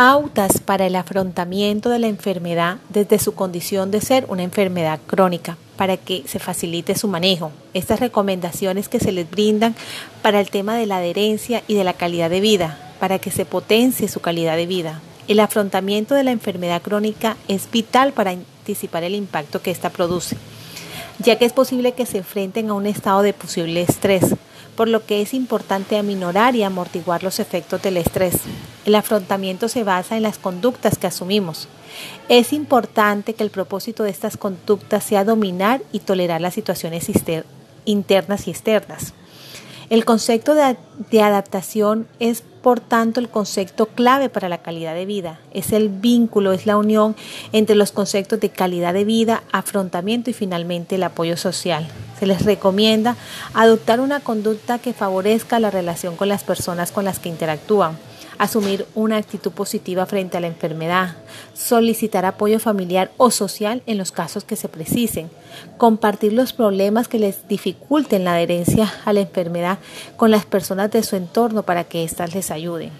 pautas para el afrontamiento de la enfermedad desde su condición de ser una enfermedad crónica para que se facilite su manejo. Estas recomendaciones que se les brindan para el tema de la adherencia y de la calidad de vida, para que se potencie su calidad de vida. El afrontamiento de la enfermedad crónica es vital para anticipar el impacto que ésta produce, ya que es posible que se enfrenten a un estado de posible estrés, por lo que es importante aminorar y amortiguar los efectos del estrés. El afrontamiento se basa en las conductas que asumimos. Es importante que el propósito de estas conductas sea dominar y tolerar las situaciones internas y externas. El concepto de, adaptación es, por tanto, el concepto clave para la calidad de vida. Es el vínculo, es la unión entre los conceptos de calidad de vida, afrontamiento y finalmente el apoyo social. Se les recomienda adoptar una conducta que favorezca la relación con las personas con las que interactúan asumir una actitud positiva frente a la enfermedad, solicitar apoyo familiar o social en los casos que se precisen, compartir los problemas que les dificulten la adherencia a la enfermedad con las personas de su entorno para que éstas les ayuden.